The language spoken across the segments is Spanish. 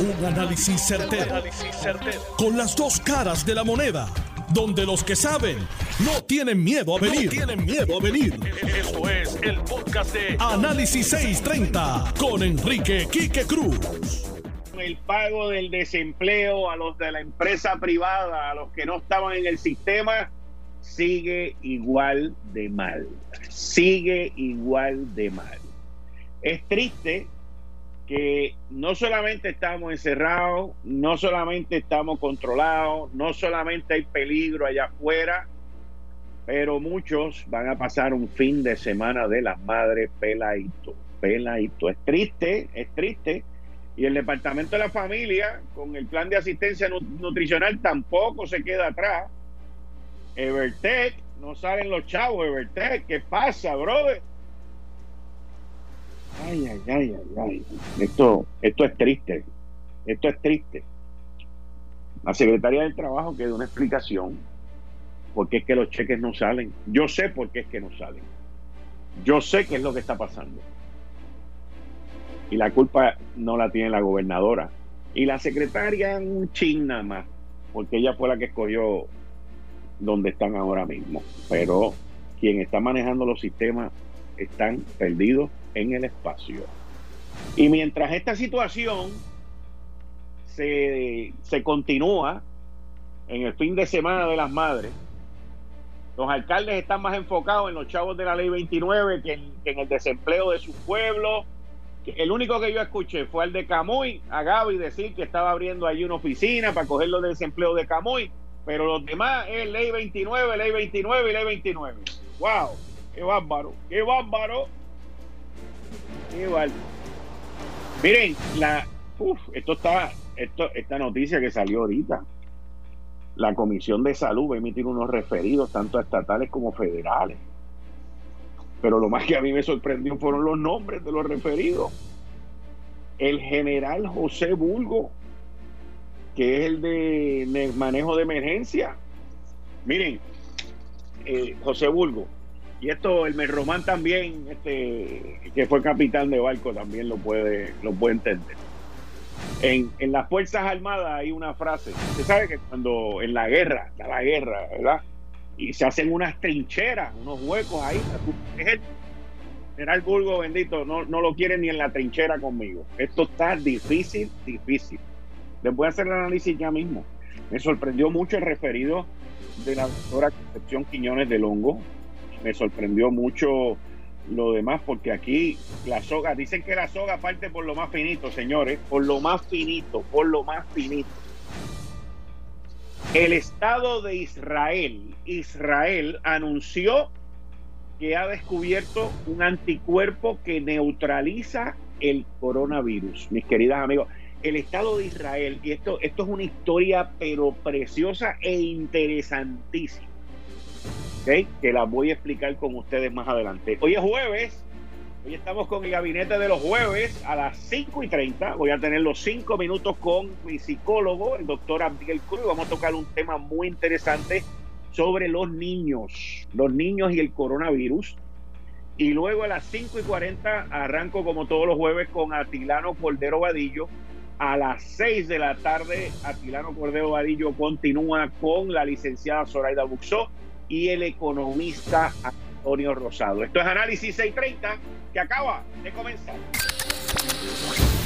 Un análisis certero, Con las dos caras de la moneda. Donde los que saben no tienen miedo a venir. tienen miedo a venir. Esto es el podcast de Análisis 630 con Enrique Quique Cruz. El pago del desempleo a los de la empresa privada, a los que no estaban en el sistema, sigue igual de mal. Sigue igual de mal. Es triste que no solamente estamos encerrados, no solamente estamos controlados, no solamente hay peligro allá afuera, pero muchos van a pasar un fin de semana de las madres peladito, peladito. Es triste, es triste. Y el Departamento de la Familia, con el plan de asistencia nutricional, tampoco se queda atrás. Evertech, no salen los chavos, Evertech, ¿qué pasa, brother? Ay, ay, ay, ay, ay. Esto, esto es triste. Esto es triste. La Secretaría del Trabajo que una explicación por qué es que los cheques no salen. Yo sé por qué es que no salen. Yo sé qué es lo que está pasando. Y la culpa no la tiene la gobernadora. Y la secretaria un ching nada más, porque ella fue la que escogió donde están ahora mismo. Pero quien está manejando los sistemas están perdidos en el espacio. Y mientras esta situación se, se continúa en el fin de semana de las madres, los alcaldes están más enfocados en los chavos de la ley 29 que en, el desempleo de su pueblo. El único que yo escuché fue el de Camuy, a Gaby decir que estaba abriendo ahí una oficina para coger los de desempleo de Camuy, pero los demás es ley 29, ley 29 y ley 29. ¡Wow! ¡Qué bárbaro! ¡Qué bárbaro! Igual. Miren, la, esto está, esta noticia que salió ahorita. La Comisión de Salud va a emitir unos referidos, tanto estatales como federales. Pero lo más que a mí me sorprendió fueron los nombres de los referidos. El general José Bulgo, que es el de manejo de emergencia. Miren, eh, José Bulgo, y esto el Merromán también, este, que fue capitán de barco, también lo puede, lo puede entender. En, en las Fuerzas Armadas hay una frase. Usted sabe que cuando en la guerra, da la guerra, ¿verdad? Y se hacen unas trincheras, unos huecos ahí. General Burgo, bendito, no, no lo quiere ni en la trinchera conmigo. Esto está difícil, difícil. Les voy a hacer el análisis ya mismo. Me sorprendió mucho el referido de la doctora Concepción Quiñones del Hongo, me sorprendió mucho lo demás, porque aquí la soga, dicen que la soga parte por lo más finito, señores, por lo más finito, por lo más finito. El Estado de Israel, Israel anunció que ha descubierto un anticuerpo que neutraliza el coronavirus. Mis queridas amigos, el Estado de Israel, y esto, esto es una historia pero preciosa e interesantísima que la voy a explicar con ustedes más adelante. Hoy es jueves, hoy estamos con el gabinete de los jueves a las 5 y 30. Voy a tener los 5 minutos con mi psicólogo, el doctor Miguel Cruz. Vamos a tocar un tema muy interesante sobre los niños, los niños y el coronavirus. Y luego a las 5 y 40 arranco como todos los jueves con Atilano Cordero Vadillo. A las 6 de la tarde, Atilano Cordero Vadillo continúa con la licenciada Zoraida Buxó y el economista Antonio Rosado. Esto es Análisis 630 que acaba de comenzar.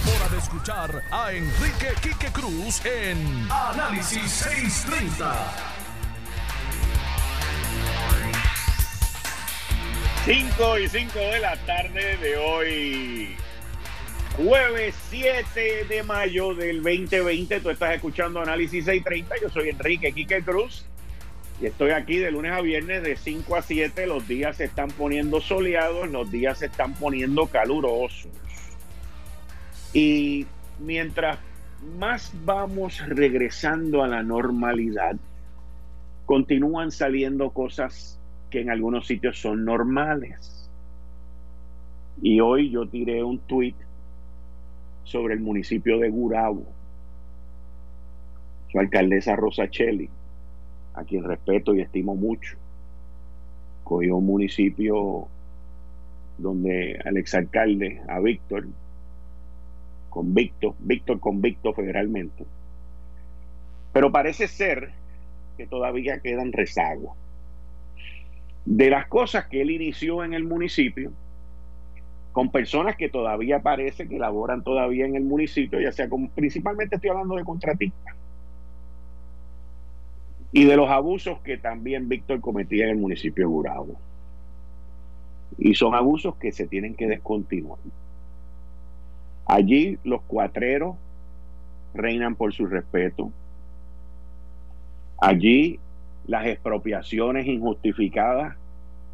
hora de escuchar a Enrique Quique Cruz en Análisis 630. 5 y 5 de la tarde de hoy, Jueves 7 de mayo del 2020, tú estás escuchando Análisis 630, yo soy Enrique Quique Cruz y estoy aquí de lunes a viernes de 5 a 7, los días se están poniendo soleados, los días se están poniendo calurosos. Y mientras más vamos regresando a la normalidad, continúan saliendo cosas que en algunos sitios son normales. Y hoy yo tiré un tweet sobre el municipio de Gurabo. Su alcaldesa Rosa Cheli, a quien respeto y estimo mucho, cogió un municipio donde al exalcalde, a Víctor, convicto, Víctor convicto federalmente. Pero parece ser que todavía quedan rezagos. De las cosas que él inició en el municipio, con personas que todavía parece que laboran todavía en el municipio, ya sea como, principalmente estoy hablando de contratistas. Y de los abusos que también Víctor cometía en el municipio de Gurabo. Y son abusos que se tienen que descontinuar. Allí los cuatreros reinan por su respeto. Allí las expropiaciones injustificadas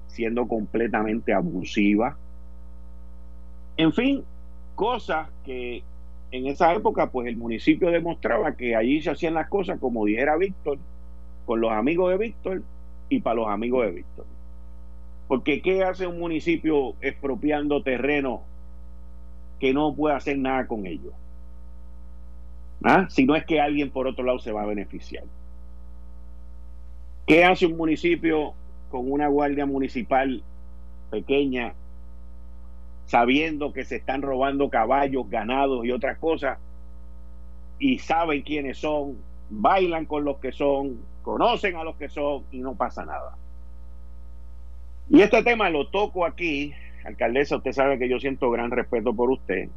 siendo completamente abusivas en fin, cosas que en esa época pues el municipio demostraba que allí se hacían las cosas como dijera Víctor, con los amigos de Víctor y para los amigos de Víctor. Porque ¿qué hace un municipio expropiando terreno que no puede hacer nada con ellos? ¿Ah? Si no es que alguien por otro lado se va a beneficiar. ¿Qué hace un municipio con una guardia municipal pequeña sabiendo que se están robando caballos, ganados y otras cosas, y saben quiénes son, bailan con los que son, conocen a los que son y no pasa nada. Y este tema lo toco aquí, alcaldesa, usted sabe que yo siento gran respeto por usted,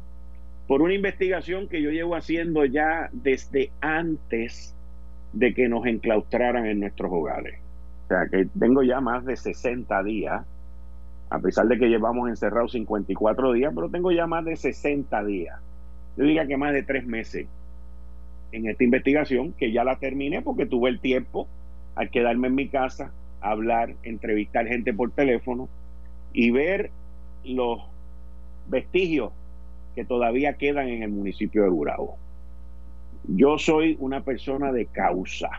por una investigación que yo llevo haciendo ya desde antes de que nos enclaustraran en nuestros hogares. O sea, que tengo ya más de 60 días a pesar de que llevamos encerrados 54 días, pero tengo ya más de 60 días. Yo diría que más de tres meses en esta investigación, que ya la terminé porque tuve el tiempo al quedarme en mi casa, hablar, entrevistar gente por teléfono y ver los vestigios que todavía quedan en el municipio de Gurabo. Yo soy una persona de causa,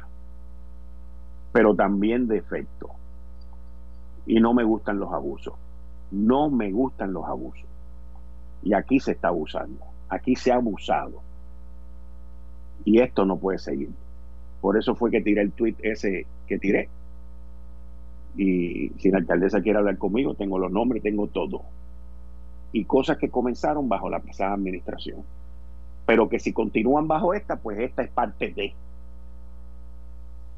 pero también de efecto. Y no me gustan los abusos. No me gustan los abusos. Y aquí se está abusando. Aquí se ha abusado. Y esto no puede seguir. Por eso fue que tiré el tweet ese que tiré. Y si la alcaldesa quiere hablar conmigo, tengo los nombres, tengo todo. Y cosas que comenzaron bajo la pasada administración. Pero que si continúan bajo esta, pues esta es parte de.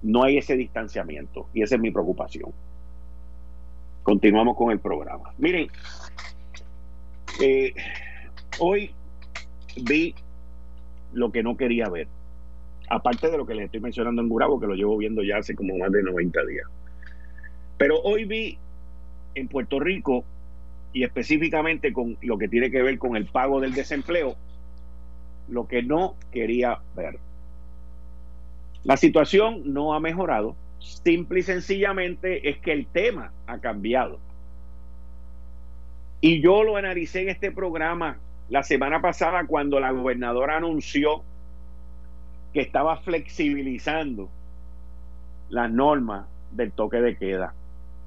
No hay ese distanciamiento. Y esa es mi preocupación. Continuamos con el programa. Miren, eh, hoy vi lo que no quería ver. Aparte de lo que les estoy mencionando en Gurabo, que lo llevo viendo ya hace como más de 90 días. Pero hoy vi en Puerto Rico, y específicamente con lo que tiene que ver con el pago del desempleo, lo que no quería ver. La situación no ha mejorado simple y sencillamente es que el tema ha cambiado. Y yo lo analicé en este programa la semana pasada cuando la gobernadora anunció que estaba flexibilizando las normas del toque de queda.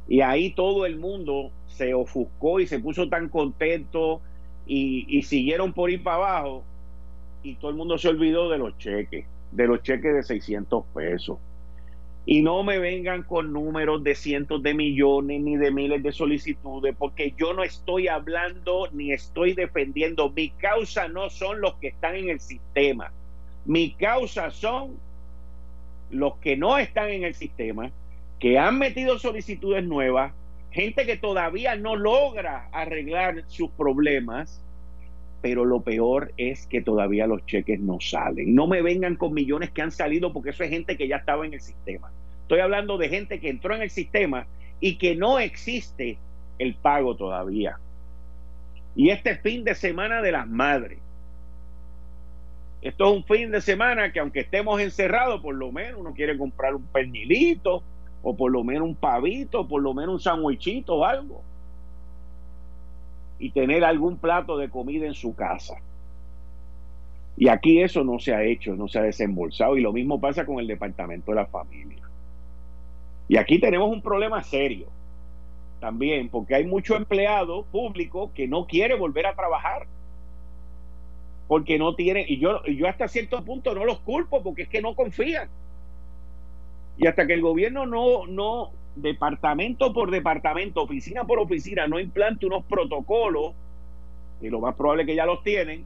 Y ahí todo el mundo se ofuscó y se puso tan contento y, siguieron por ir para abajo y todo el mundo se olvidó de los cheques, de los cheques de 600 pesos. Y no me vengan con números de cientos de millones ni de miles de solicitudes, porque yo no estoy hablando ni estoy defendiendo. Mi causa no son los que están en el sistema. Mi causa son los que no están en el sistema, que han metido solicitudes nuevas, gente que todavía no logra arreglar sus problemas, pero lo peor es que todavía los cheques no salen. No me vengan con millones que han salido porque eso es gente que ya estaba en el sistema. Estoy hablando de gente que entró en el sistema y que no existe el pago todavía. Y este fin de semana de las madres. Esto es un fin de semana que aunque estemos encerrados, por lo menos uno quiere comprar un pernilito, o por lo menos un pavito, o por lo menos un sandwichito o algo y tener algún plato de comida en su casa. Y aquí eso no se ha hecho, no se ha desembolsado. Y lo mismo pasa con el Departamento de la Familia. Y aquí tenemos un problema serio también, porque hay mucho empleado público que no quiere volver a trabajar. Porque no tiene, y yo, yo hasta cierto punto no los culpo, porque es que no confían. Y hasta que el gobierno no, no, departamento por departamento, oficina por oficina, no implante unos protocolos, y lo más probable que ya los tienen,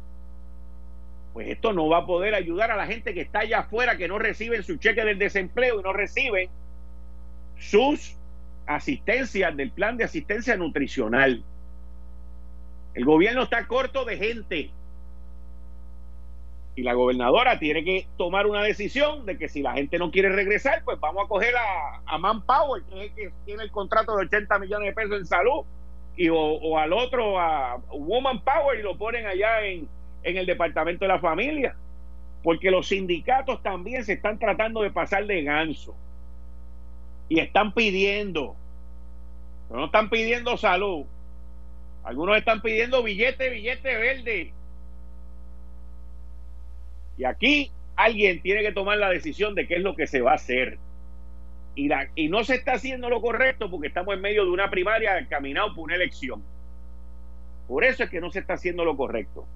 pues esto no va a poder ayudar a la gente que está allá afuera, que no reciben su cheque del desempleo y no reciben sus asistencias del plan de asistencia nutricional. El gobierno está corto de gente. Y la gobernadora tiene que tomar una decisión de que si la gente no quiere regresar, pues vamos a coger a, a Manpower, que es el que tiene el contrato de 80 millones de pesos en salud, y o, al otro, a Woman Power, y lo ponen allá en, en el Departamento de la Familia. Porque los sindicatos también se están tratando de pasar de ganso. Y están pidiendo, no están pidiendo salud. Algunos están pidiendo billete, billete verde y aquí alguien tiene que tomar la decisión de qué es lo que se va a hacer. Y, la, y no se está haciendo lo correcto porque estamos en medio de una primaria caminado por una elección. Por eso es que no se está haciendo lo correcto.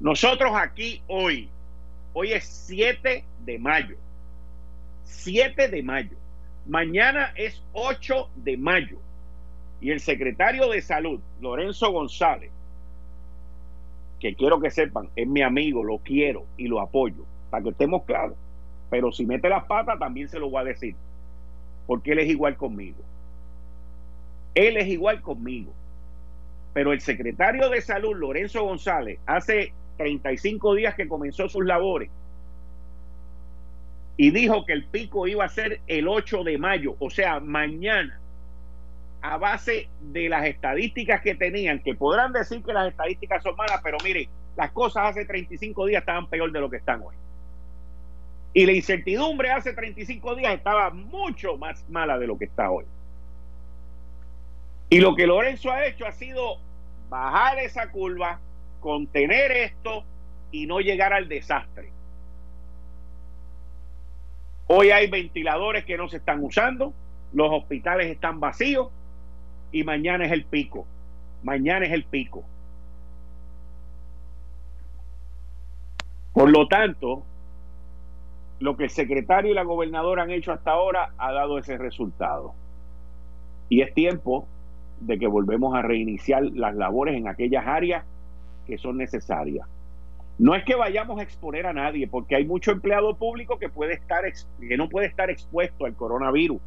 Nosotros aquí hoy, hoy es 7 de mayo. 7 de mayo. Mañana es 8 de mayo. Y el secretario de salud, Lorenzo González, que quiero que sepan, es mi amigo, lo quiero y lo apoyo, para que estemos claros. Pero si mete las patas, también se lo voy a decir, porque él es igual conmigo. Él es igual conmigo. Pero el secretario de salud, Lorenzo González, hace 35 días que comenzó sus labores y dijo que el pico iba a ser el 8 de mayo, o sea, mañana a base de las estadísticas que tenían, que podrán decir que las estadísticas son malas, pero mire, las cosas hace 35 días estaban peor de lo que están hoy. Y la incertidumbre hace 35 días estaba mucho más mala de lo que está hoy. Y lo que Lorenzo ha hecho ha sido bajar esa curva, contener esto y no llegar al desastre. Hoy hay ventiladores que no se están usando, los hospitales están vacíos, y mañana es el pico. Mañana es el pico. Por lo tanto, lo que el secretario y la gobernadora han hecho hasta ahora ha dado ese resultado. Y es tiempo de que volvemos a reiniciar las labores en aquellas áreas que son necesarias. No es que vayamos a exponer a nadie, porque hay mucho empleado público que puede estar que no puede estar expuesto al coronavirus,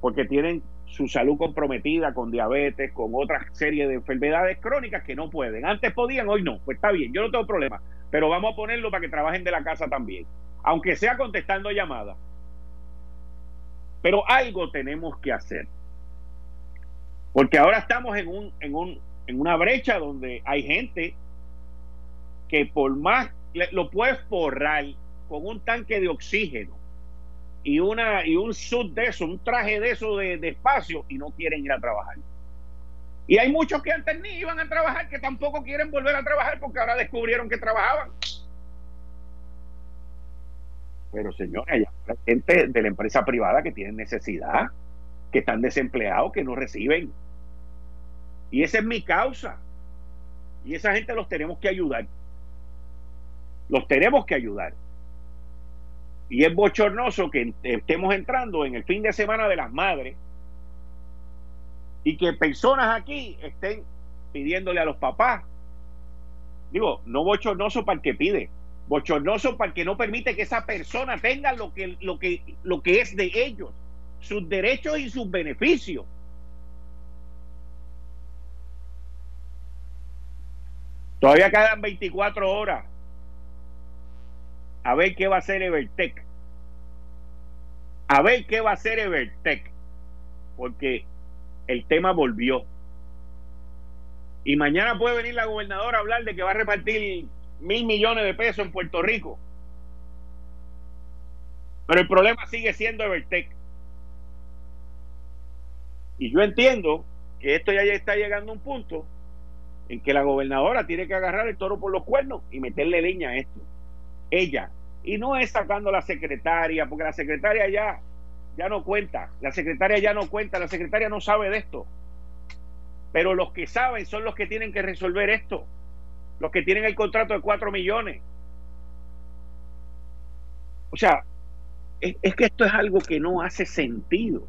porque tienen su salud comprometida con diabetes, con otra serie de enfermedades crónicas que no pueden. Antes podían, hoy no. Pues está bien, yo no tengo problema. Pero vamos a ponerlo para que trabajen de la casa también. Aunque sea contestando llamadas. Pero algo tenemos que hacer. Porque ahora estamos en, un, en, un, en una brecha donde hay gente que por más lo puedes forrar con un tanque de oxígeno y una y un suit de eso, un traje de eso de, espacio y no quieren ir a trabajar. Y hay muchos que antes ni iban a trabajar que tampoco quieren volver a trabajar porque ahora descubrieron que trabajaban. Pero señores, hay gente de la empresa privada que tienen necesidad, que están desempleados, que no reciben. Y esa es mi causa. Y esa gente los tenemos que ayudar. Los tenemos que ayudar. Y es bochornoso que estemos entrando en el fin de semana de las madres y que personas aquí estén pidiéndole a los papás. Digo, no bochornoso para el que pide, bochornoso para el que no permite que esa persona tenga lo que, lo que, lo que es de ellos, sus derechos y sus beneficios. Todavía quedan 24 horas a ver qué va a hacer Evertec. A ver qué va a hacer Evertec. Porque el tema volvió. Y mañana puede venir la gobernadora a hablar de que va a repartir mil millones de pesos en Puerto Rico. Pero el problema sigue siendo Evertec. Y yo entiendo que esto ya está llegando a un punto en que la gobernadora tiene que agarrar el toro por los cuernos y meterle leña a esto. Ella. Y no es sacando a la secretaria, porque la secretaria ya, ya no cuenta. La secretaria ya no cuenta, la secretaria no sabe de esto. Pero los que saben son los que tienen que resolver esto. Los que tienen el contrato de 4 millones. O sea, es, es que esto es algo que no hace sentido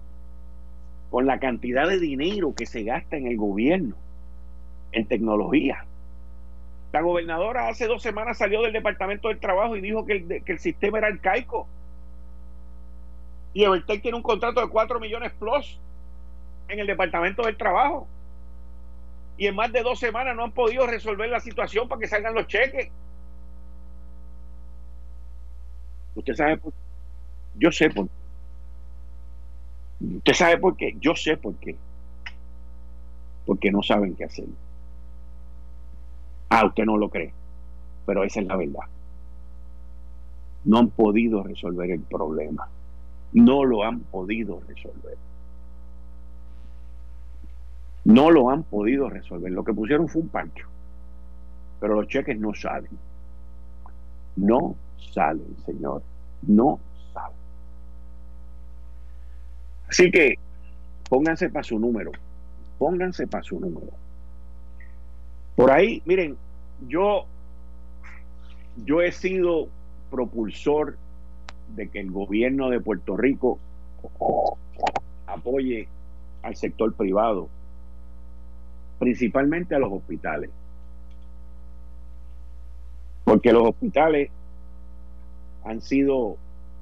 con la cantidad de dinero que se gasta en el gobierno en tecnología. La gobernadora hace dos semanas salió del Departamento del Trabajo y dijo que el, que el sistema era arcaico. Y Evertech tiene un contrato de 4 millones plus en el Departamento del Trabajo. Y en más de dos semanas no han podido resolver la situación para que salgan los cheques. Usted sabe por qué. Yo sé por qué. Usted sabe por qué. Yo sé por qué. Porque no saben qué hacer. Ah, usted no lo cree, pero esa es la verdad. No han podido resolver el problema. No lo han podido resolver. No lo han podido resolver. Lo que pusieron fue un pancho. Pero los cheques no salen. No salen, señor. No salen. Así que pónganse para su número. Pónganse para su número. Por ahí, miren, yo, yo he sido propulsor de que el gobierno de Puerto Rico apoye al sector privado, principalmente a los hospitales. Porque los hospitales han sido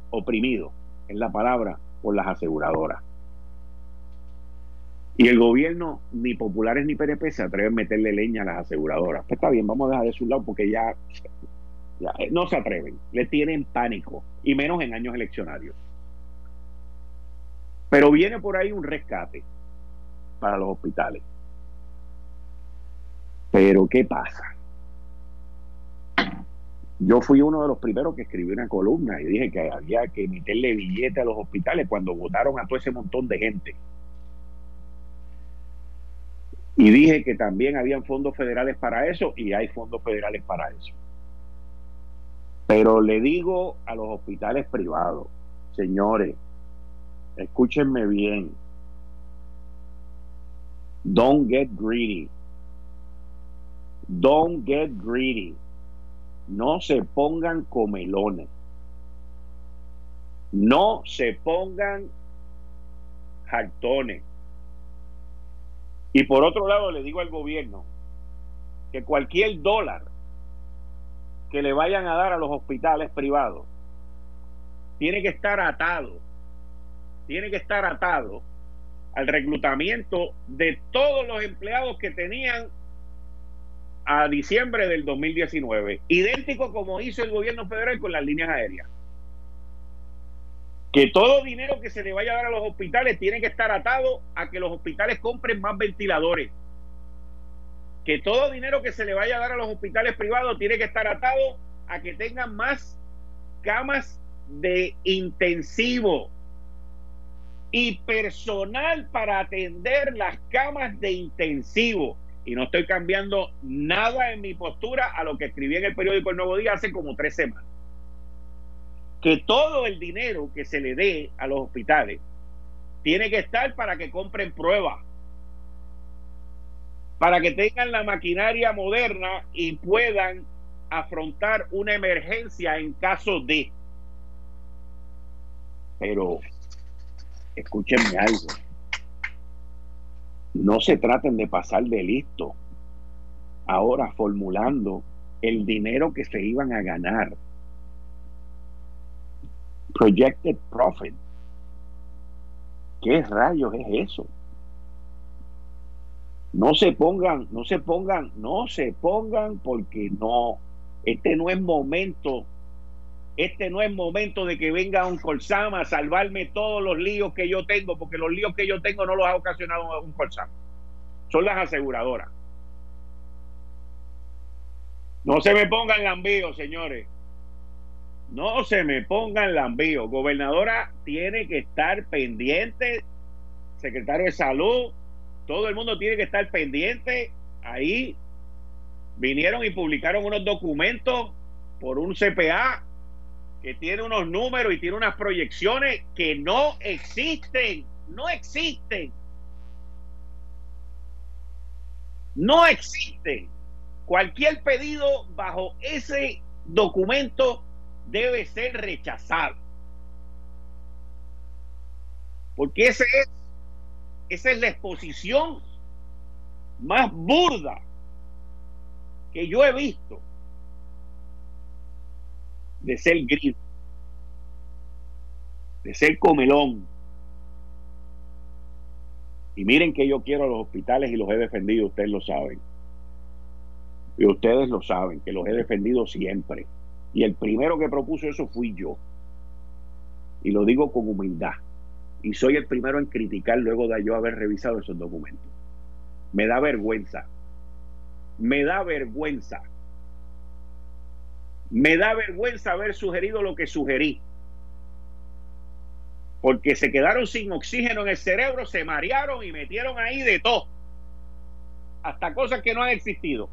oprimidos, en la palabra, por las aseguradoras. Y el gobierno, ni populares ni PNP, se atreven a meterle leña a las aseguradoras. Pues está bien, vamos a dejar de su lado porque ya, ya no se atreven, le tienen pánico, y menos en años eleccionarios. Pero viene por ahí un rescate para los hospitales. Pero ¿qué pasa? Yo fui uno de los primeros que escribí una columna y dije que había que meterle billete a los hospitales cuando votaron a todo ese montón de gente y dije que también habían fondos federales para eso y hay fondos federales para eso. Pero le digo a los hospitales privados, señores, escúchenme bien. Don't get greedy. Don't get greedy. No se pongan comelones. No se pongan jartones. Y por otro lado, le digo al gobierno que cualquier dólar que le vayan a dar a los hospitales privados tiene que estar atado, tiene que estar atado al reclutamiento de todos los empleados que tenían a diciembre del 2019, idéntico como hizo el gobierno federal con las líneas aéreas que todo dinero que se le vaya a dar a los hospitales tiene que estar atado a que los hospitales compren más ventiladores. Que todo dinero que se le vaya a dar a los hospitales privados tiene que estar atado a que tengan más camas de intensivo y personal para atender las camas de intensivo. Y no estoy cambiando nada en mi postura a lo que escribí en el periódico El Nuevo Día hace como tres semanas que todo el dinero que se le dé a los hospitales tiene que estar para que compren pruebas, para que tengan la maquinaria moderna y puedan afrontar una emergencia en caso de. Pero escúchenme algo. No se traten de pasar de listo ahora formulando el dinero que se iban a ganar projected profit. ¿Qué rayos es eso? No se pongan, no se pongan, no se pongan porque no, este no es momento, este no es momento de que venga un Colsama a salvarme todos los líos que yo tengo, porque los líos que yo tengo no los ha ocasionado un Colsama, son las aseguradoras. No se me pongan lambíos, señores. No se me pongan lambío. Gobernadora tiene que estar pendiente. Secretario de Salud, todo el mundo tiene que estar pendiente ahí Vinieron y publicaron unos documentos por un CPA que tiene unos números y tiene unas proyecciones que no existen, no existen. No existen. Cualquier pedido bajo ese documento debe ser rechazado. Porque ese es, esa es la exposición más burda que yo he visto de ser gris, de ser comelón. Y miren que yo quiero a los hospitales y los he defendido, ustedes lo saben. Y ustedes lo saben, que los he defendido siempre. Y el primero que propuso eso fui yo. Y lo digo con humildad. Y soy el primero en criticar luego de yo haber revisado esos documentos. Me da vergüenza. Me da vergüenza me da vergüenza haber sugerido lo que sugerí. Porque se quedaron sin oxígeno en el cerebro, se marearon y metieron ahí de todo. Hasta cosas que no han existido.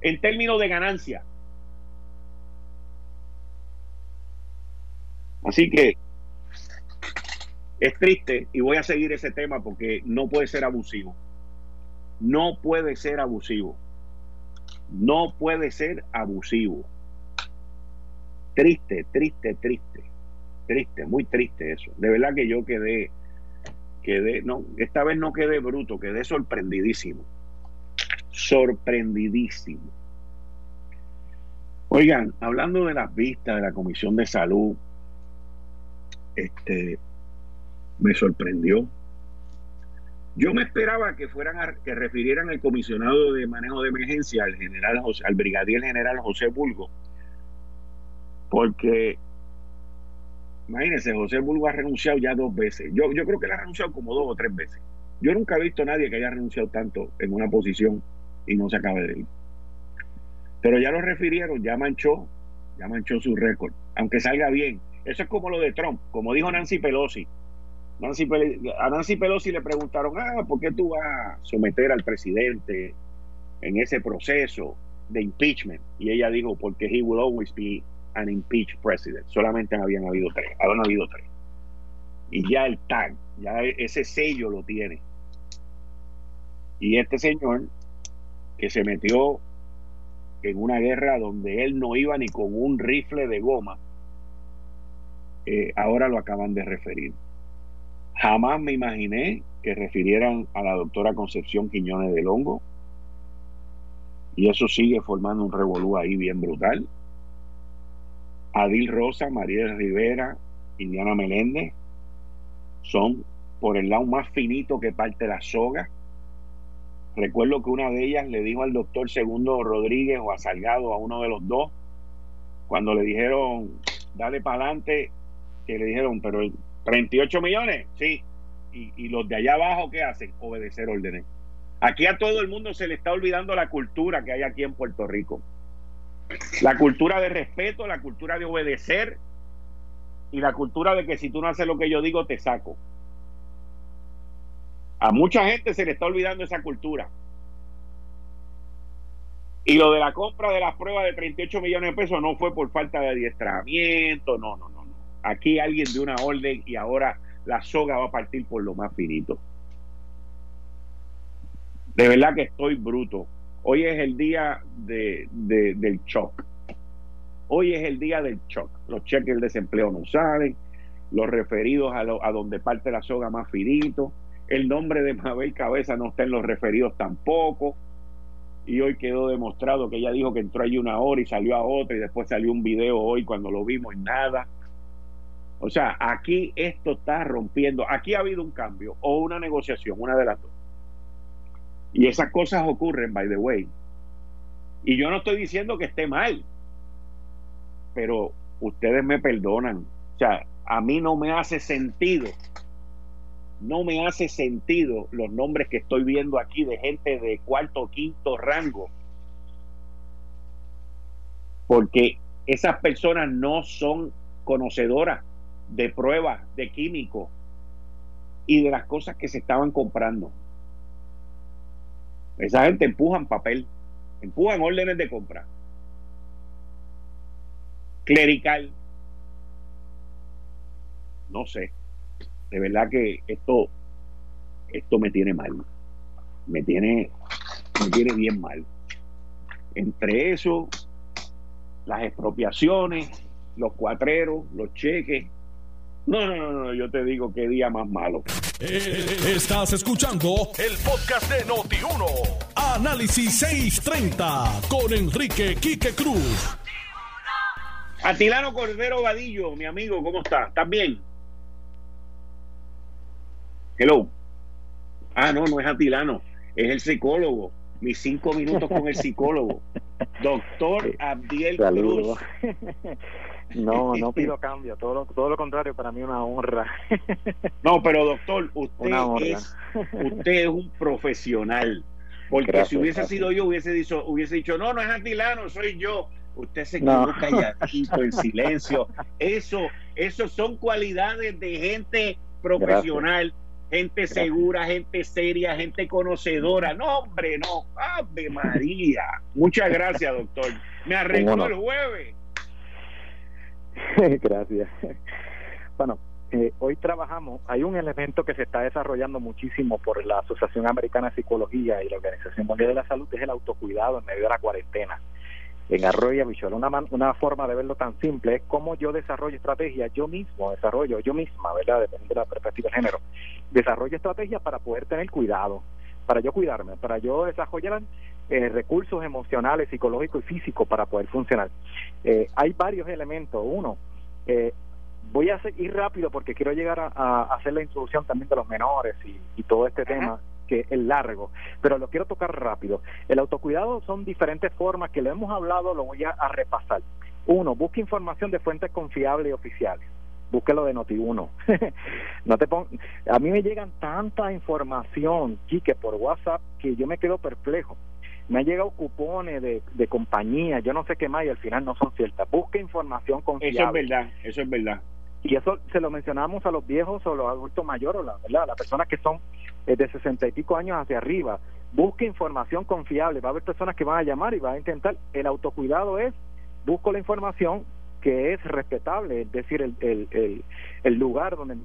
En términos de ganancia. Así que es triste y voy a seguir ese tema porque no puede ser abusivo. No puede ser abusivo. No puede ser abusivo. Triste, triste, triste, triste, muy triste eso. De verdad que yo quedé, quedé, no, esta vez no quedé bruto, quedé sorprendidísimo. Sorprendidísimo. Oigan, hablando de las vistas de la Comisión de Salud, este, me sorprendió. Yo me esperaba que fueran a, que refirieran al comisionado de manejo de emergencia, al general al brigadier general José Bulgo, porque, imagínense, José Bulgo ha renunciado ya dos veces. Yo, yo creo que él ha renunciado como dos o tres veces. Yo nunca he visto a nadie que haya renunciado tanto en una posición y no se acabe de ir. Pero ya lo refirieron, ya manchó, ya manchó su récord, aunque salga bien. Eso es como lo de Trump, como dijo Nancy Pelosi. Nancy, a Nancy Pelosi le preguntaron, ah, ¿por qué tú vas a someter al presidente en ese proceso de impeachment? Y ella dijo, porque he will always be an impeached president. Solamente habían habido tres. Habían habido tres. Y ya el tag, ya ese sello lo tiene. Y este señor que se metió en una guerra donde él no iba ni con un rifle de goma, eh, ahora lo acaban de referir. Jamás me imaginé que refirieran a la doctora Concepción Quiñones del Hongo. Y eso sigue formando un revolú ahí bien brutal. Adil Rosa, María Rivera y Diana Meléndez son por el lado más finito que parte la soga. Recuerdo que una de ellas le dijo al doctor Segundo Rodríguez o a Salgado, a uno de los dos, cuando le dijeron, dale para adelante, que le dijeron, pero 38 millones, sí. Y, y los de allá abajo, ¿qué hacen? Obedecer órdenes. Aquí a todo el mundo se le está olvidando la cultura que hay aquí en Puerto Rico. La cultura de respeto, la cultura de obedecer y la cultura de que si tú no haces lo que yo digo, te saco. A mucha gente se le está olvidando esa cultura. Y lo de la compra de las pruebas de 38 millones de pesos no fue por falta de adiestramiento, no, no, no, no. Aquí alguien dio una orden y ahora la soga va a partir por lo más finito. De verdad que estoy bruto. Hoy es el día de, del shock. Hoy es el día del shock. Los cheques del desempleo no salen, los referidos a, a donde parte la soga más finito, el nombre de Mabel Cabeza no está en los referidos tampoco. Y hoy quedó demostrado que ella dijo que entró allí una hora y salió a otra y después salió un video hoy cuando lo vimos y nada. O sea, aquí esto está rompiendo. Aquí ha habido un cambio o una negociación, una de las dos. Y esas cosas ocurren, by the way. Y yo no estoy diciendo que esté mal, pero ustedes me perdonan. O sea, a mí no me hace sentido, no me hace sentido los nombres que estoy viendo aquí de gente de cuarto quinto rango. Porque esas personas no son conocedoras de pruebas de químicos y de las cosas que se estaban comprando. Esa gente empujan papel. empujan órdenes de compra. Clerical. No sé. De verdad que esto, esto me tiene mal. Me tiene, me tiene bien mal. Entre eso, las expropiaciones, los cuatreros, los cheques. No, no, no, no, yo te digo qué día más malo. Eh, estás escuchando el podcast de Noti1. Análisis 630 con Enrique Quique Cruz. Atilano Cordero Vadillo, mi amigo, ¿cómo estás? ¿Estás bien? Hello. Ah, no, no es Atilano, es el psicólogo. Mis cinco minutos con el psicólogo. Doctor Abdiel Cruz. No, no pido cambio, todo lo, todo lo contrario, para mí una honra. No, pero doctor, usted es, usted es un profesional. Porque si hubiese sido yo, hubiese dicho, hubiese dicho, no, no es Atilano, soy yo. Usted se quedó no. calladito, en silencio. Eso, eso son cualidades de gente profesional, gente segura, gente seria, gente conocedora. No, hombre, no. Ave María. Muchas gracias, doctor. Me arregló el jueves. Gracias. Bueno, eh, hoy trabajamos, hay un elemento que se está desarrollando muchísimo por la Asociación Americana de Psicología y la Organización Mundial de la Salud, es el autocuidado en medio de la cuarentena. En Arroyo Visual, una, una forma de verlo tan simple es cómo yo desarrollo estrategias, yo mismo desarrollo, yo misma, ¿verdad? Depende de la perspectiva de género, desarrollo estrategias para poder tener cuidado, para yo cuidarme, para yo desarrollar eh, recursos emocionales, psicológicos y físicos para poder funcionar. Eh, hay varios elementos. Uno, eh, voy a ir rápido porque quiero llegar a, hacer la introducción también de los menores y, todo este tema que es largo, pero lo quiero tocar rápido. El autocuidado son diferentes formas que lo hemos hablado, lo voy a, repasar. Uno, busque información de fuentes confiables y oficiales. Búsquelo de Noti1. no te a mí me llegan tanta información, Quique, por WhatsApp que yo me quedo perplejo. Me han llegado cupones de, de compañía, yo no sé qué más, y al final no son ciertas. Busque información confiable. Eso es verdad, eso es verdad. Y eso se lo mencionamos a los viejos o los adultos mayores, la, ¿verdad? Las personas que son eh, de sesenta y pico años hacia arriba. Busque información confiable. Va a haber personas que van a llamar y van a intentar. El autocuidado es, busco la información que es respetable, es decir, el, el, el, el lugar donde...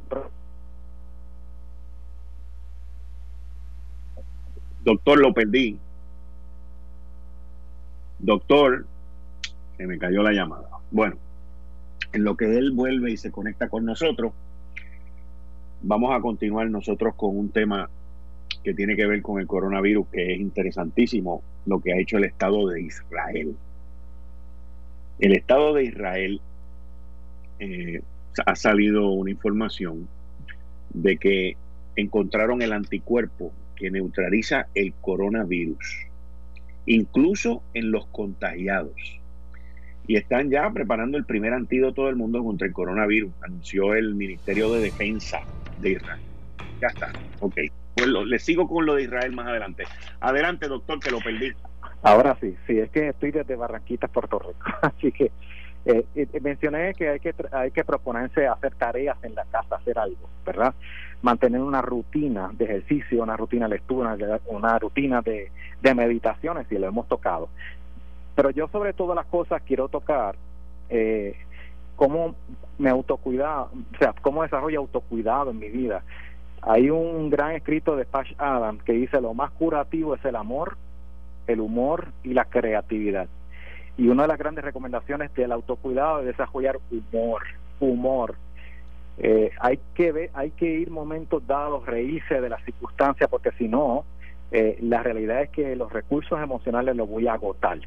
Doctor, lo perdí. Doctor, se me cayó la llamada. Bueno, en lo que él vuelve y se conecta con nosotros, vamos a continuar nosotros con un tema que tiene que ver con el coronavirus, que es interesantísimo lo que ha hecho el Estado de Israel. El Estado de Israel eh, ha salido una información de que encontraron el anticuerpo que neutraliza el coronavirus, incluso en los contagiados y están ya preparando el primer antídoto del mundo contra el coronavirus, anunció el Ministerio de Defensa de Israel. Ya está, ok. Pues le sigo con lo de Israel más adelante. Adelante, doctor, que lo perdí. Ahora sí, sí, es que estoy desde Barranquitas, Puerto Rico, así que eh, mencioné que hay que hay que proponerse hacer tareas en la casa, hacer algo, ¿verdad? Mantener una rutina de ejercicio, una rutina de lectura, una rutina de, de meditaciones, y lo hemos tocado. Pero yo sobre todas las cosas quiero tocar eh, cómo me autocuidado, o sea, cómo desarrollo autocuidado en mi vida. Hay un gran escrito de Patch Adams que dice lo más curativo es el amor, el humor y la creatividad. Y una de las grandes recomendaciones del autocuidado es desarrollar humor, humor. Eh, hay que ver, hay que ir momentos dados, reírse de las circunstancias, porque si no, eh, la realidad es que los recursos emocionales los voy a agotar.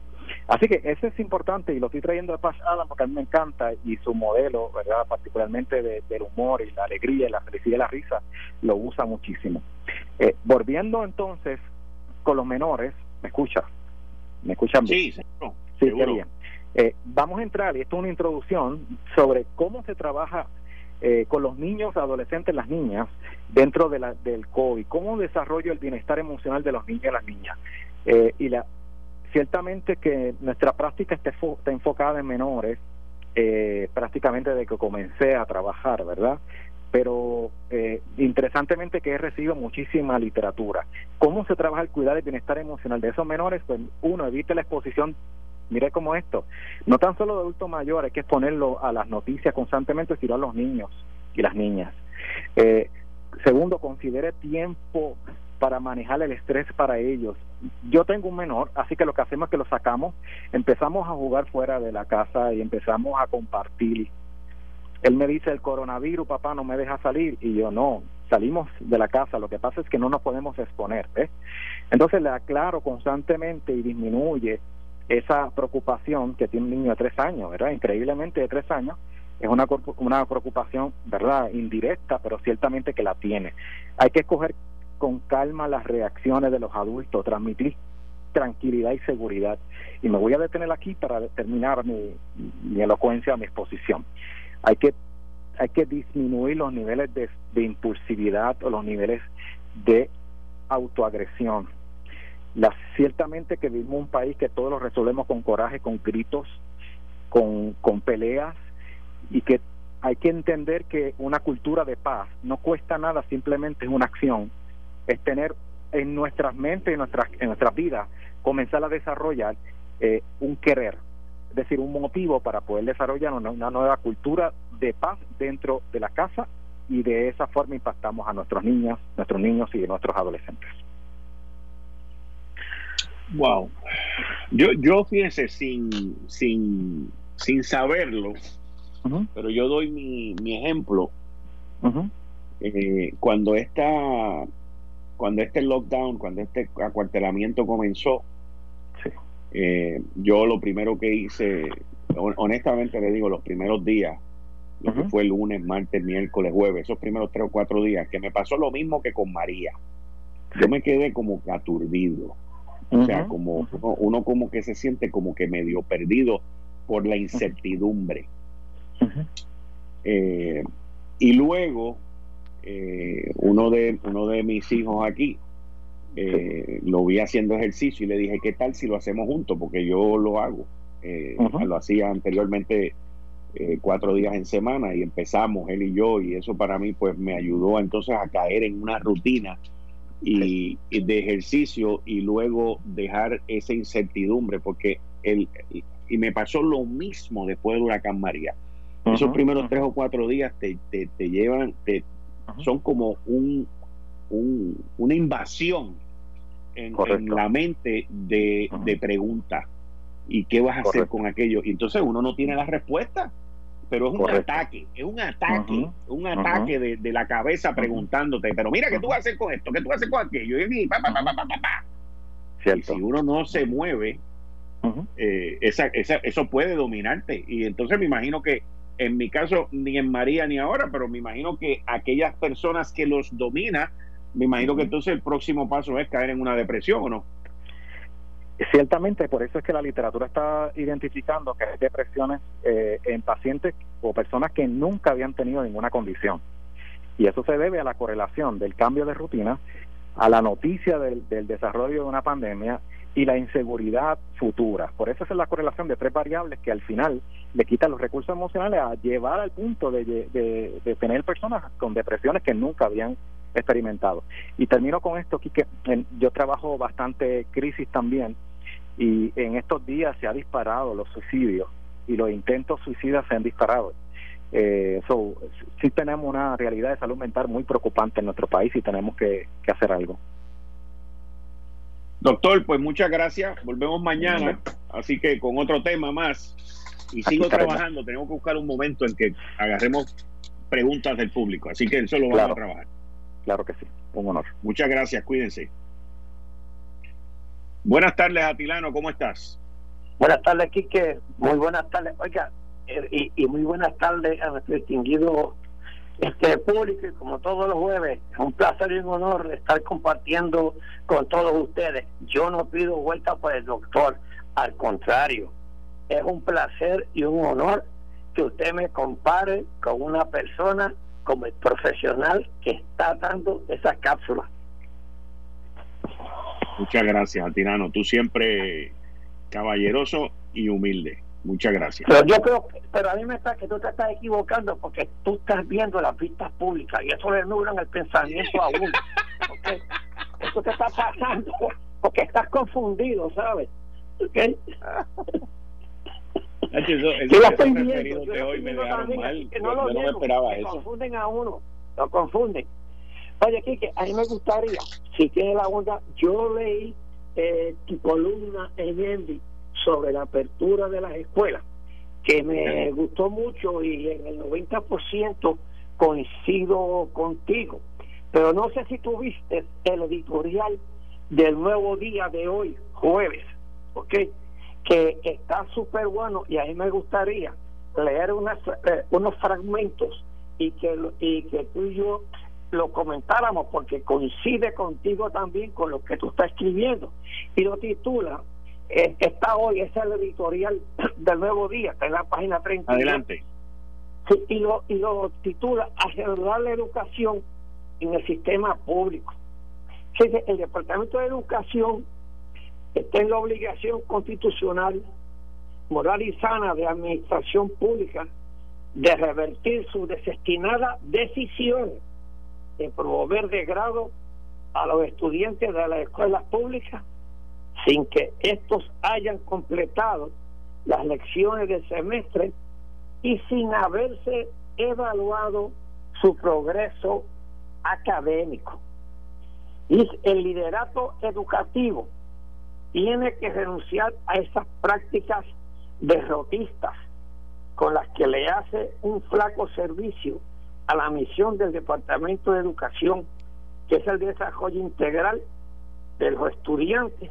Así que eso es importante y lo estoy trayendo a Paz Adam porque a mí me encanta y su modelo, ¿verdad? Particularmente del humor y la alegría y la felicidad y la risa, lo usa muchísimo. Eh, volviendo entonces con los menores, ¿me escucha? ¿Me escuchan bien? Sí, Sí, bien. Eh, vamos a entrar, y esto es una introducción sobre cómo se trabaja eh, con los niños, adolescentes, las niñas, dentro de la, del COVID, cómo desarrollo el bienestar emocional de los niños y las niñas. Eh, y la, ciertamente que nuestra práctica está, está enfocada en menores, eh, prácticamente desde que comencé a trabajar, ¿verdad? pero eh, interesantemente que he recibido muchísima literatura. ¿Cómo se trabaja el cuidado y bienestar emocional de esos menores? Pues uno, evite la exposición mire como esto, no tan solo de adultos mayores, hay que exponerlo a las noticias constantemente, sino a los niños y las niñas. Eh, segundo, considere tiempo para manejar el estrés para ellos. Yo tengo un menor, así que lo que hacemos es que lo sacamos, empezamos a jugar fuera de la casa y empezamos a compartir. Él me dice, el coronavirus, papá, no me deja salir. Y yo, no, salimos de la casa, lo que pasa es que no nos podemos exponer. Entonces le aclaro constantemente y disminuye esa preocupación que tiene un niño de tres años, ¿verdad? Increíblemente de tres años, es una, una preocupación, ¿verdad? Indirecta, pero ciertamente que la tiene. Hay que escoger con calma las reacciones de los adultos, transmitir tranquilidad y seguridad. Y me voy a detener aquí para terminar mi, mi elocuencia, mi exposición. Hay que, hay que disminuir los niveles de, de impulsividad o los niveles de autoagresión la, ciertamente que vivimos un país que todos lo resolvemos con coraje, con gritos, con, con peleas y que hay que entender que una cultura de paz no cuesta nada, simplemente es una acción, es tener en nuestras mentes, en nuestras, en nuestras vidas, comenzar a desarrollar eh, un querer, es decir, un motivo para poder desarrollar una, nueva cultura de paz dentro de la casa y de esa forma impactamos a nuestros niños, nuestros niños y nuestros adolescentes. Wow. Yo, yo fíjense, sin, sin, sin saberlo, pero yo doy mi, mi ejemplo. Eh, cuando esta cuando este lockdown, cuando este acuartelamiento comenzó, eh, yo lo primero que hice, honestamente le digo, los primeros días, lo que fue lunes, martes, miércoles, jueves, esos primeros tres o cuatro días, que me pasó lo mismo que con María. Yo me quedé como aturdido o sea, como uno, como que se siente como que medio perdido por la incertidumbre. Eh, y luego, eh, uno, de, uno de mis hijos aquí eh, lo vi haciendo ejercicio y le dije, ¿qué tal si lo hacemos juntos? Porque yo lo hago. Lo hacía anteriormente cuatro días en semana y empezamos él y yo y eso para mí pues me ayudó entonces a caer en una rutina y, de ejercicio y luego dejar esa incertidumbre, porque el, y me pasó lo mismo después del huracán María. Esos primeros tres o cuatro días te, te, llevan, te, son como un, un, una invasión en, la mente de, de preguntas. ¿Y qué vas a hacer con aquello? Y entonces uno no tiene la respuesta pero es un ataque, es un ataque, un ataque de, la cabeza preguntándote, pero mira, ¿qué tú vas a hacer con esto? ¿Qué tú vas a hacer con aquello? Y, si uno no se mueve, eh, esa, esa, eso puede dominarte. Y entonces me imagino que en mi caso, ni en María ni ahora, pero me imagino que aquellas personas que los domina, me imagino que entonces el próximo paso es caer en una depresión o no. Ciertamente, por eso es que la literatura está identificando que hay depresiones eh, en pacientes o personas que nunca habían tenido ninguna condición. Y eso se debe a la correlación del cambio de rutina, a la noticia del, desarrollo de una pandemia y la inseguridad futura. Por eso es la correlación de tres variables que al final le quitan los recursos emocionales a llevar al punto de, de tener personas con depresiones que nunca habían experimentado. Y termino con esto, que yo trabajo bastante crisis también y en estos días se ha disparado los suicidios y los intentos suicidas se han disparado. Eh, so, sí tenemos una realidad de salud mental muy preocupante en nuestro país y tenemos que, hacer algo. Doctor, pues muchas gracias. Volvemos mañana, así que con otro tema más. Y sigo trabajando. Tenemos que buscar un momento en que agarremos preguntas del público. Así que eso lo vamos a trabajar. Claro que sí, un honor. Muchas gracias, cuídense. Buenas tardes, Atilano, ¿cómo estás? Buenas tardes, Quique. Muy buenas tardes. Oiga, eh, y, muy buenas tardes a nuestro distinguido este público y como todos los jueves, es un placer y un honor estar compartiendo con todos ustedes. Yo no pido vuelta por el doctor, al contrario, es un placer y un honor que usted me compare con una persona como el profesional que está dando esas cápsulas. Muchas gracias, Atirano. Tú siempre caballeroso y humilde. Muchas gracias. Pero yo creo, pero a mí me está que tú te estás equivocando porque tú estás viendo las vistas públicas y eso le nublan el pensamiento a uno. Eso te está pasando porque estás confundido, ¿sabes? ¿Okay? Eso, eso, yo estoy viendo, yo hoy me dejaron mal. Que no lo yo no me esperaba eso. confunden a uno, lo confunden. Oye, Kike, a mí me gustaría, si tiene la onda, yo leí eh, tu columna en Envy sobre la apertura de las escuelas, que me gustó mucho y en el 90% coincido contigo. Pero no sé si tuviste el editorial del nuevo día de hoy, jueves, ¿ok? Que está súper bueno y a mí me gustaría leer unas, eh, unos fragmentos y que, y que tú y yo lo comentáramos porque coincide contigo también con lo que tú estás escribiendo y lo titula eh, está hoy es el editorial del Nuevo Día está en la página 30 adelante. Sí, y lo y lo titula asegurar la educación en el sistema público el Departamento de Educación está en la obligación constitucional moral y sana de administración pública de revertir su desestimada decisión de promover de grado a los estudiantes de las escuelas públicas sin que estos hayan completado las lecciones del semestre y sin haberse evaluado su progreso académico. Y el liderato educativo tiene que renunciar a esas prácticas derrotistas con las que le hace un flaco servicio a la misión del Departamento de Educación, que es el desarrollo integral de los estudiantes.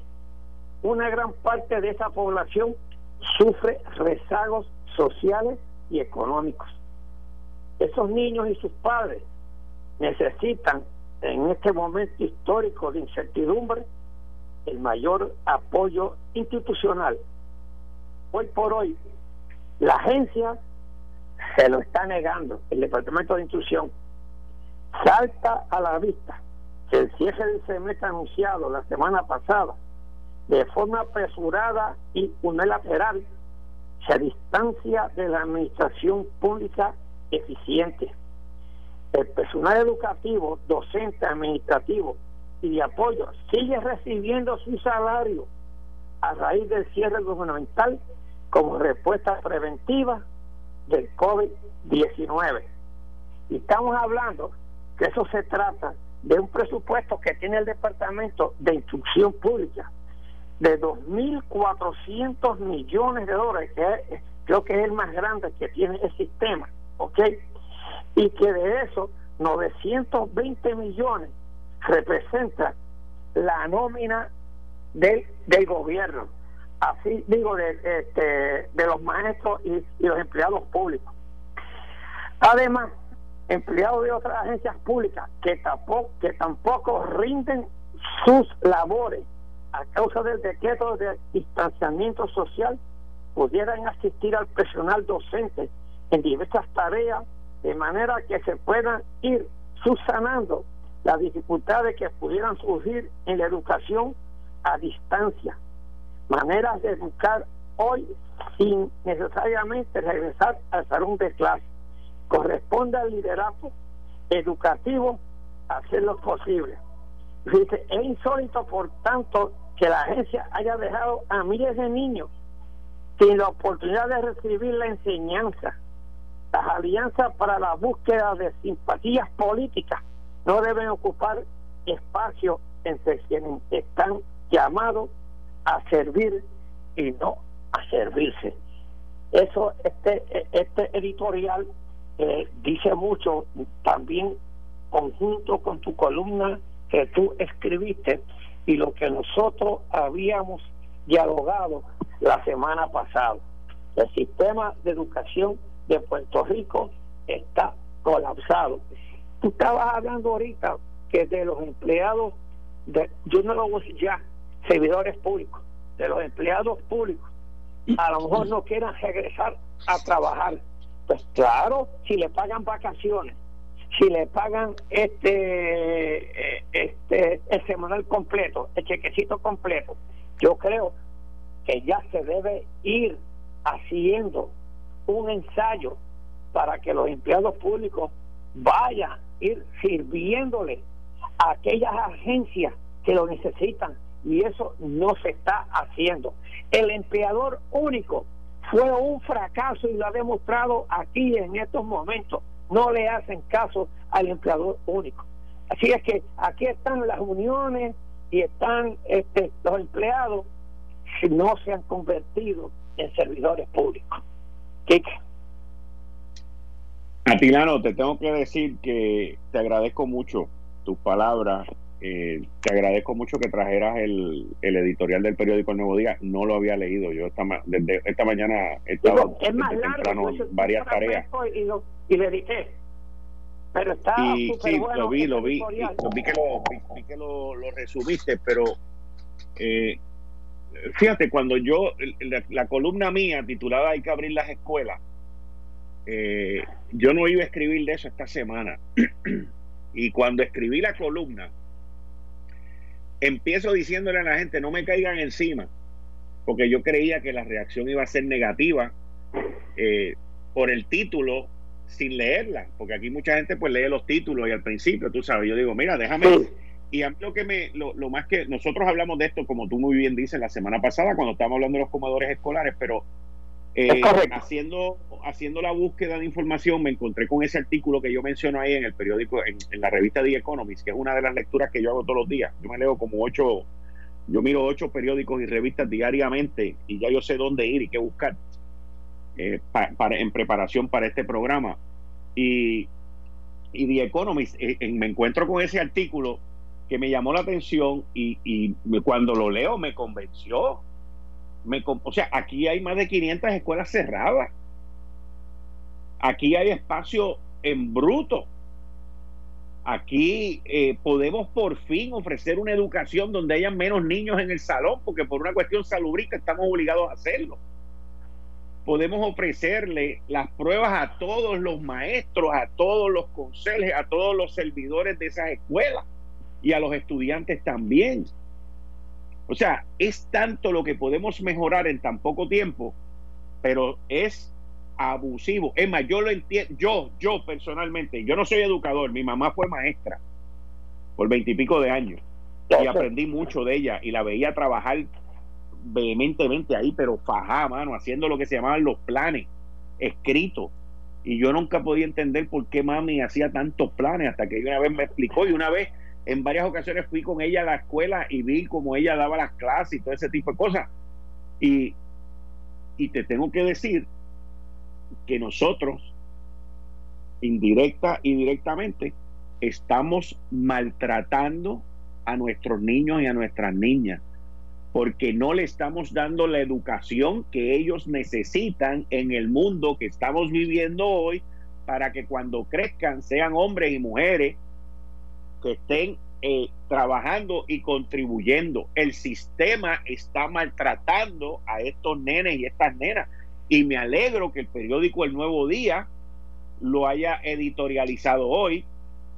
Una gran parte de esa población sufre rezagos sociales y económicos. Esos niños y sus padres necesitan en este momento histórico de incertidumbre el mayor apoyo institucional. Hoy por hoy, la agencia se lo está negando el Departamento de Instrucción. Salta a la vista que el cierre del semestre anunciado la semana pasada, de forma apresurada y unilateral, se distancia de la administración pública eficiente. El personal educativo, docente, administrativo y de apoyo sigue recibiendo su salario a raíz del cierre gubernamental como respuesta preventiva del COVID-19. Y estamos hablando que eso se trata de un presupuesto que tiene el Departamento de Instrucción Pública de 2.400 millones de dólares, que creo que es el más grande que tiene el sistema, ¿ok? Y que de eso 920 millones representa la nómina del, del gobierno así digo, de, este, de los maestros y, los empleados públicos. Además, empleados de otras agencias públicas que tampoco, que tampoco rinden sus labores a causa del decreto de distanciamiento social pudieran asistir al personal docente en diversas tareas de manera que se puedan ir subsanando las dificultades que pudieran surgir en la educación a distancia maneras de educar hoy sin necesariamente regresar al salón de clase. Corresponde al liderato educativo hacer lo posible. Dice, es insólito, por tanto, que la agencia haya dejado a miles de niños sin la oportunidad de recibir la enseñanza. Las alianzas para la búsqueda de simpatías políticas no deben ocupar espacio entre quienes están llamados a servir y no a servirse. Eso, este, este editorial eh, dice mucho también conjunto con tu columna que tú escribiste y lo que nosotros habíamos dialogado la semana pasada. El sistema de educación de Puerto Rico está colapsado. Tú estabas hablando ahorita que de los empleados, de, yo no lo voy ya, servidores públicos, de los empleados públicos, a lo mejor no quieran regresar a trabajar. Pues claro, si le pagan vacaciones, si le pagan este, eh, este, el semanal completo, el chequecito completo, yo creo que ya se debe ir haciendo un ensayo para que los empleados públicos vayan ir sirviéndole a aquellas agencias que lo necesitan y eso no se está haciendo. El empleador único fue un fracaso y lo ha demostrado aquí en estos momentos. No le hacen caso al empleador único. Así es que aquí están las uniones y están este, los empleados que no se han convertido en servidores públicos. Atilano, te tengo que decir que te agradezco mucho tus palabras. Eh, te agradezco mucho que trajeras el, editorial del periódico El Nuevo Día. No lo había leído. Yo esta, desde esta mañana he estado es más largo, pues, varias tareas. Y, lo, y le edité. Pero está y, sí, lo vi, lo vi, vi que, lo, vi, que lo, lo, resumiste, pero eh, fíjate, cuando yo, la, columna mía titulada Hay que abrir las escuelas, eh, yo no iba a escribir de eso esta semana. y cuando escribí la columna, empiezo diciéndole a la gente, no me caigan encima, porque yo creía que la reacción iba a ser negativa eh, por el título sin leerla, porque aquí mucha gente pues lee los títulos y al principio, tú sabes, yo digo, mira, déjame... Y a mí lo que me, lo, más que nosotros hablamos de esto, como tú muy bien dices, la semana pasada cuando estábamos hablando de los comedores escolares, pero eh, haciendo, haciendo la búsqueda de información me encontré con ese artículo que yo menciono ahí en el periódico, en, la revista The Economist, que es una de las lecturas que yo hago todos los días. Yo me leo como ocho, yo miro ocho periódicos y revistas diariamente y ya yo sé dónde ir y qué buscar eh, para, en preparación para este programa. Y, y The Economist, eh, me encuentro con ese artículo que me llamó la atención y, y cuando lo leo me convenció. O sea, aquí hay más de 500 escuelas cerradas. Aquí hay espacio en bruto. Aquí eh, podemos por fin ofrecer una educación donde haya menos niños en el salón, porque por una cuestión salubrista estamos obligados a hacerlo podemos ofrecerle las pruebas a todos los maestros, a todos los conserjes, a todos los servidores de esas escuelas y a los estudiantes también. O sea, es tanto lo que podemos mejorar en tan poco tiempo, pero es abusivo. Es más, yo lo entiendo, yo, yo personalmente, yo no soy educador, mi mamá fue maestra por veintipico de años y aprendí mucho de ella y la veía trabajar vehementemente ahí, pero fajá, mano, haciendo lo que se llamaban los planes escritos. Y yo nunca podía entender por qué mami hacía tantos planes hasta que una vez me explicó y una vez en varias ocasiones fui con ella a la escuela y vi cómo ella daba las clases y todo ese tipo de cosas. Y, y te tengo que decir que nosotros, indirecta y directamente, estamos maltratando a nuestros niños y a nuestras niñas porque no le estamos dando la educación que ellos necesitan en el mundo que estamos viviendo hoy para que cuando crezcan sean hombres y mujeres que estén eh, trabajando y contribuyendo. El sistema está maltratando a estos nenes y estas nenas. Y me alegro que el periódico El Nuevo Día lo haya editorializado hoy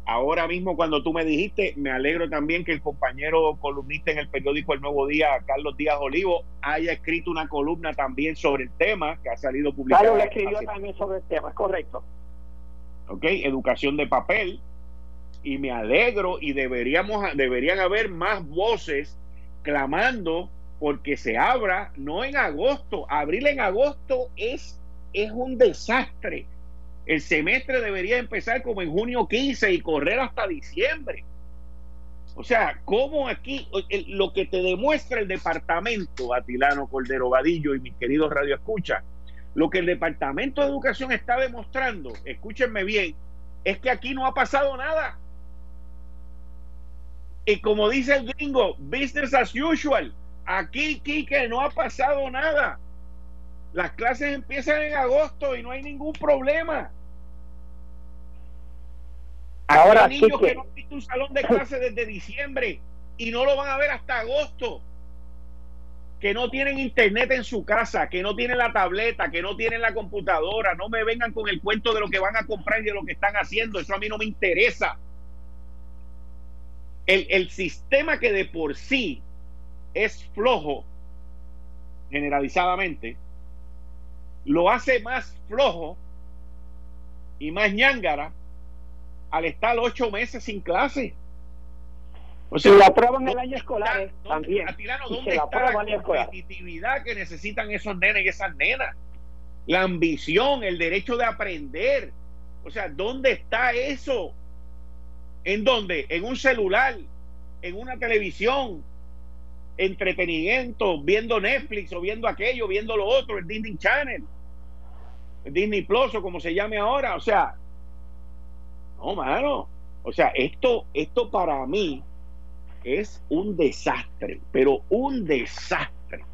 Ahora mismo, cuando tú me dijiste, me alegro también que el compañero columnista en el periódico El Nuevo Día, Carlos Díaz Olivo, haya escrito una columna también sobre el tema que ha salido publicada. Carlos le escribió también sobre el tema, correcto. Ok, educación de papel. Y me alegro y deberíamos, deberían haber más voces clamando porque se abra, no en agosto. Abril en agosto es, es un desastre el semestre debería empezar como en junio 15 y correr hasta diciembre. O sea, ¿cómo aquí lo que te demuestra el departamento, Atilano Cordero Vadillo y mis queridos Radio Escucha, lo que el departamento de educación está demostrando, escúchenme bien, es que aquí no ha pasado nada. Y como dice el gringo, business as usual. Aquí, Kike, no ha pasado nada. Las clases empiezan en agosto y no hay ningún problema. Ahora hay niños que... no han visto un salón de clase desde diciembre y no lo van a ver hasta agosto. Que no tienen internet en su casa, que no tienen la tableta, que no tienen la computadora. No me vengan con el cuento de lo que van a comprar y de lo que están haciendo. Eso a mí no me interesa. El, el sistema que de por sí es flojo, generalizadamente, lo hace más flojo y más ñángara al estar ocho meses sin clase. O sea, y lo aprueban el año escolar eh, también. Atilano, ¿dónde está la competitividad que necesitan esos nenes y esas nenas? La ambición, el derecho de aprender. O sea, ¿dónde está eso? ¿En dónde? En un celular, en una televisión, entretenimiento, viendo Netflix o viendo aquello, viendo lo otro, el Disney Channel, el Disney Plus o como se llame ahora. O sea, no, mano. O sea, esto, esto para mí es un desastre, pero un desastre.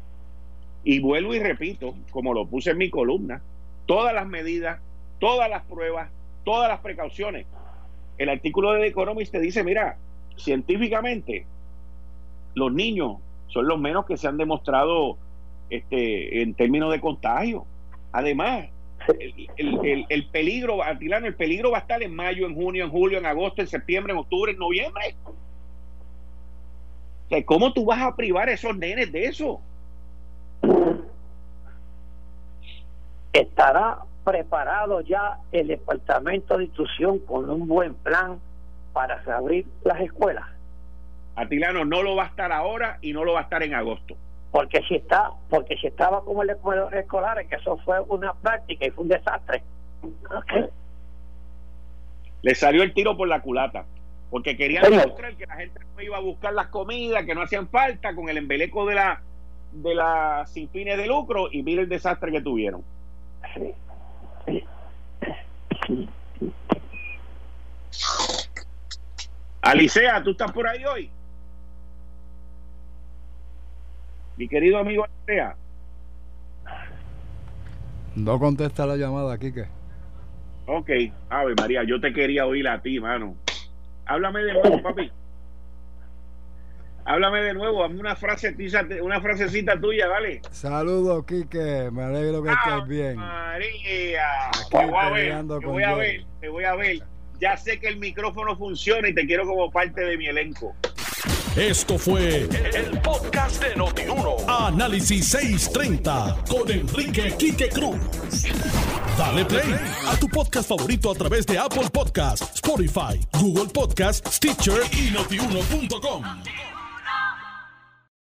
Y vuelvo y repito, como lo puse en mi columna, todas las medidas, todas las pruebas, todas las precauciones. El artículo de The Economist te dice, mira, científicamente, los niños son los menos que se han demostrado este, en términos de contagio. Además, el, el, peligro, el peligro va a estar en mayo, en junio, en julio, en agosto, en septiembre, en octubre, en noviembre. ¿cómo tú vas a privar a esos nenes de eso? ¿Estará preparado ya el Departamento de Instrucción con un buen plan para reabrir las escuelas? Atilano no lo va a estar ahora y no lo va a estar en agosto. Porque si está, porque si estaba como el escolar, que eso fue una práctica y fue un desastre. Le salió el tiro por la culata porque querían demostrar que la gente no iba a buscar las comidas, que no hacían falta con el embeleco de la de la sin fines de lucro y mira el desastre que tuvieron. Alicea, ¿tú estás por ahí hoy? Mi querido amigo Alicea. No contesta la llamada, Kike. Ok, Ave María, yo te quería oír a ti, mano. Háblame de nuevo, papi. Háblame de nuevo, hazme una frase, una frasecita tuya, dale. Saludos, Quique, me alegro que estés bien. María, te voy a ver, te voy a ver, te voy a ver. Ya sé que el micrófono funciona y te quiero como parte de mi elenco. Esto fue el, podcast de Notiuno. Análisis 630 con Enrique Quique Cruz. Dale play a tu podcast favorito a través de Apple Podcasts, Spotify, Google Podcasts, Stitcher y notiuno.com.